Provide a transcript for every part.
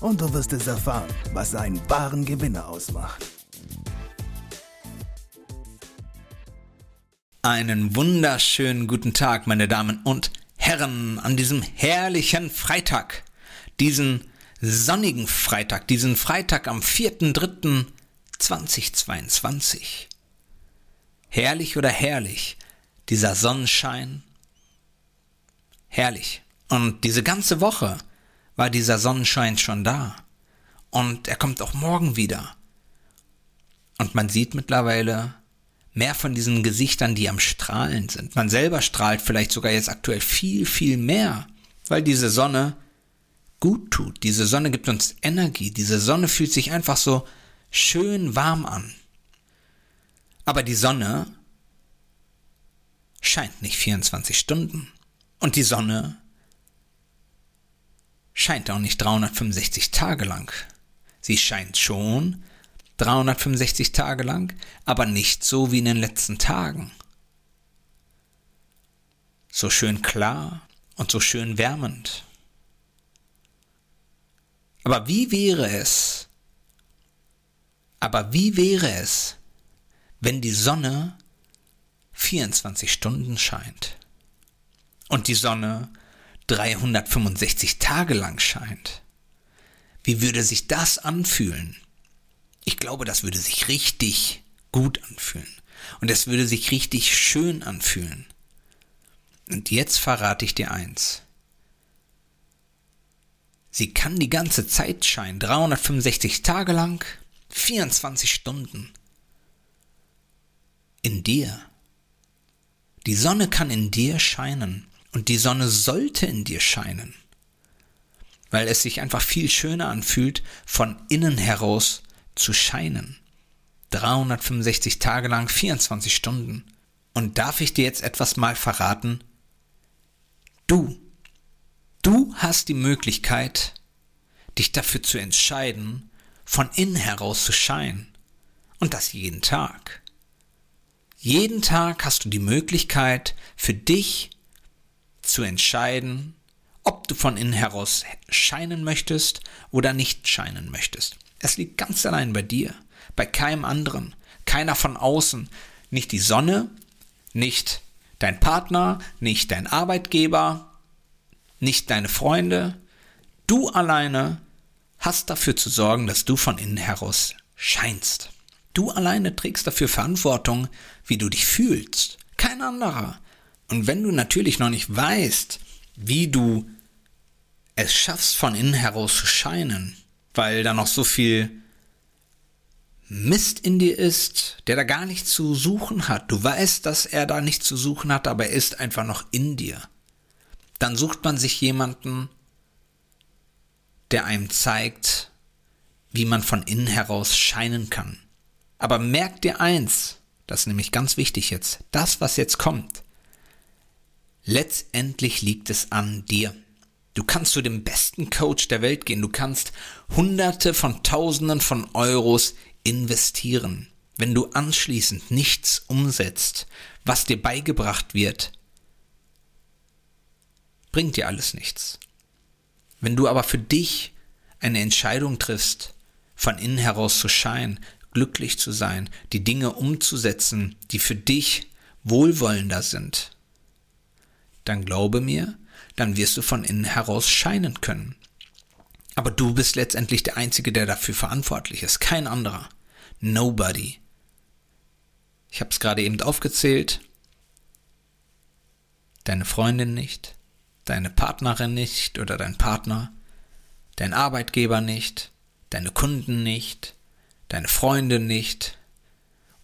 und du wirst es erfahren, was einen wahren Gewinner ausmacht. Einen wunderschönen guten Tag, meine Damen und Herren, an diesem herrlichen Freitag, diesen sonnigen Freitag, diesen Freitag am 4.3.2022. Herrlich oder herrlich, dieser Sonnenschein? Herrlich. Und diese ganze Woche war dieser Sonnenschein schon da. Und er kommt auch morgen wieder. Und man sieht mittlerweile mehr von diesen Gesichtern, die am Strahlen sind. Man selber strahlt vielleicht sogar jetzt aktuell viel, viel mehr, weil diese Sonne gut tut. Diese Sonne gibt uns Energie. Diese Sonne fühlt sich einfach so schön warm an. Aber die Sonne scheint nicht 24 Stunden. Und die Sonne scheint auch nicht 365 Tage lang. Sie scheint schon 365 Tage lang, aber nicht so wie in den letzten Tagen. So schön klar und so schön wärmend. Aber wie wäre es, aber wie wäre es, wenn die Sonne 24 Stunden scheint und die Sonne 365 Tage lang scheint. Wie würde sich das anfühlen? Ich glaube, das würde sich richtig gut anfühlen. Und es würde sich richtig schön anfühlen. Und jetzt verrate ich dir eins. Sie kann die ganze Zeit scheinen, 365 Tage lang, 24 Stunden. In dir. Die Sonne kann in dir scheinen. Und die Sonne sollte in dir scheinen, weil es sich einfach viel schöner anfühlt, von innen heraus zu scheinen. 365 Tage lang, 24 Stunden. Und darf ich dir jetzt etwas mal verraten? Du, du hast die Möglichkeit, dich dafür zu entscheiden, von innen heraus zu scheinen. Und das jeden Tag. Jeden Tag hast du die Möglichkeit, für dich zu entscheiden, ob du von innen heraus scheinen möchtest oder nicht scheinen möchtest. Es liegt ganz allein bei dir, bei keinem anderen, keiner von außen, nicht die Sonne, nicht dein Partner, nicht dein Arbeitgeber, nicht deine Freunde. Du alleine hast dafür zu sorgen, dass du von innen heraus scheinst. Du alleine trägst dafür Verantwortung, wie du dich fühlst. Kein anderer. Und wenn du natürlich noch nicht weißt, wie du es schaffst, von innen heraus zu scheinen, weil da noch so viel Mist in dir ist, der da gar nichts zu suchen hat. Du weißt, dass er da nichts zu suchen hat, aber er ist einfach noch in dir. Dann sucht man sich jemanden, der einem zeigt, wie man von innen heraus scheinen kann. Aber merk dir eins, das ist nämlich ganz wichtig jetzt, das, was jetzt kommt, Letztendlich liegt es an dir. Du kannst zu dem besten Coach der Welt gehen. Du kannst Hunderte von Tausenden von Euros investieren. Wenn du anschließend nichts umsetzt, was dir beigebracht wird, bringt dir alles nichts. Wenn du aber für dich eine Entscheidung triffst, von innen heraus zu scheinen, glücklich zu sein, die Dinge umzusetzen, die für dich wohlwollender sind, dann glaube mir, dann wirst du von innen heraus scheinen können. Aber du bist letztendlich der Einzige, der dafür verantwortlich ist, kein anderer. Nobody. Ich habe es gerade eben aufgezählt. Deine Freundin nicht, deine Partnerin nicht oder dein Partner, dein Arbeitgeber nicht, deine Kunden nicht, deine Freunde nicht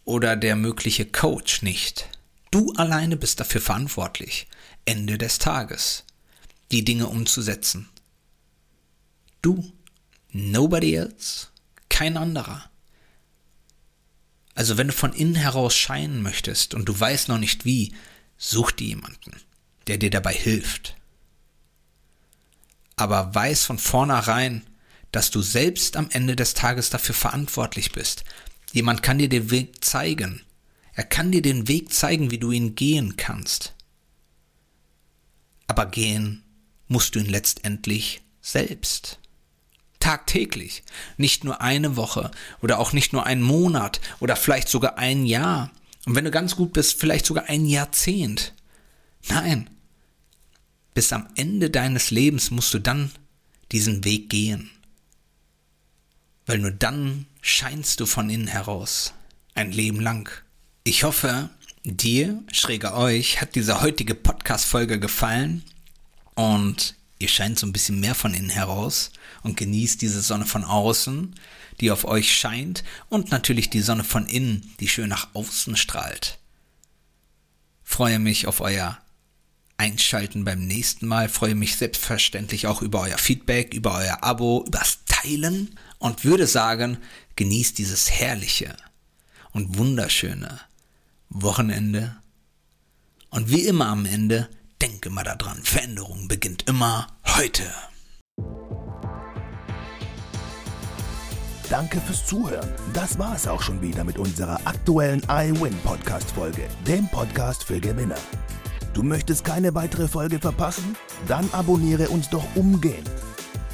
oder der mögliche Coach nicht. Du alleine bist dafür verantwortlich. Ende des Tages, die Dinge umzusetzen. Du, nobody else, kein anderer. Also wenn du von innen heraus scheinen möchtest und du weißt noch nicht wie, such dir jemanden, der dir dabei hilft. Aber weiß von vornherein, dass du selbst am Ende des Tages dafür verantwortlich bist. Jemand kann dir den Weg zeigen. Er kann dir den Weg zeigen, wie du ihn gehen kannst. Aber gehen musst du ihn letztendlich selbst. Tagtäglich. Nicht nur eine Woche oder auch nicht nur einen Monat oder vielleicht sogar ein Jahr. Und wenn du ganz gut bist, vielleicht sogar ein Jahrzehnt. Nein. Bis am Ende deines Lebens musst du dann diesen Weg gehen. Weil nur dann scheinst du von innen heraus. Ein Leben lang. Ich hoffe, dir, schräger euch, hat diese heutige Podcast-Folge gefallen und ihr scheint so ein bisschen mehr von innen heraus und genießt diese Sonne von außen, die auf euch scheint und natürlich die Sonne von innen, die schön nach außen strahlt. Freue mich auf euer Einschalten beim nächsten Mal, freue mich selbstverständlich auch über euer Feedback, über euer Abo, übers Teilen und würde sagen, genießt dieses herrliche und wunderschöne Wochenende. Und wie immer am Ende denke mal daran, Veränderung beginnt immer heute. Danke fürs Zuhören. Das war es auch schon wieder mit unserer aktuellen iWin Podcast Folge, dem Podcast für Gewinner. Du möchtest keine weitere Folge verpassen? Dann abonniere uns doch umgehend.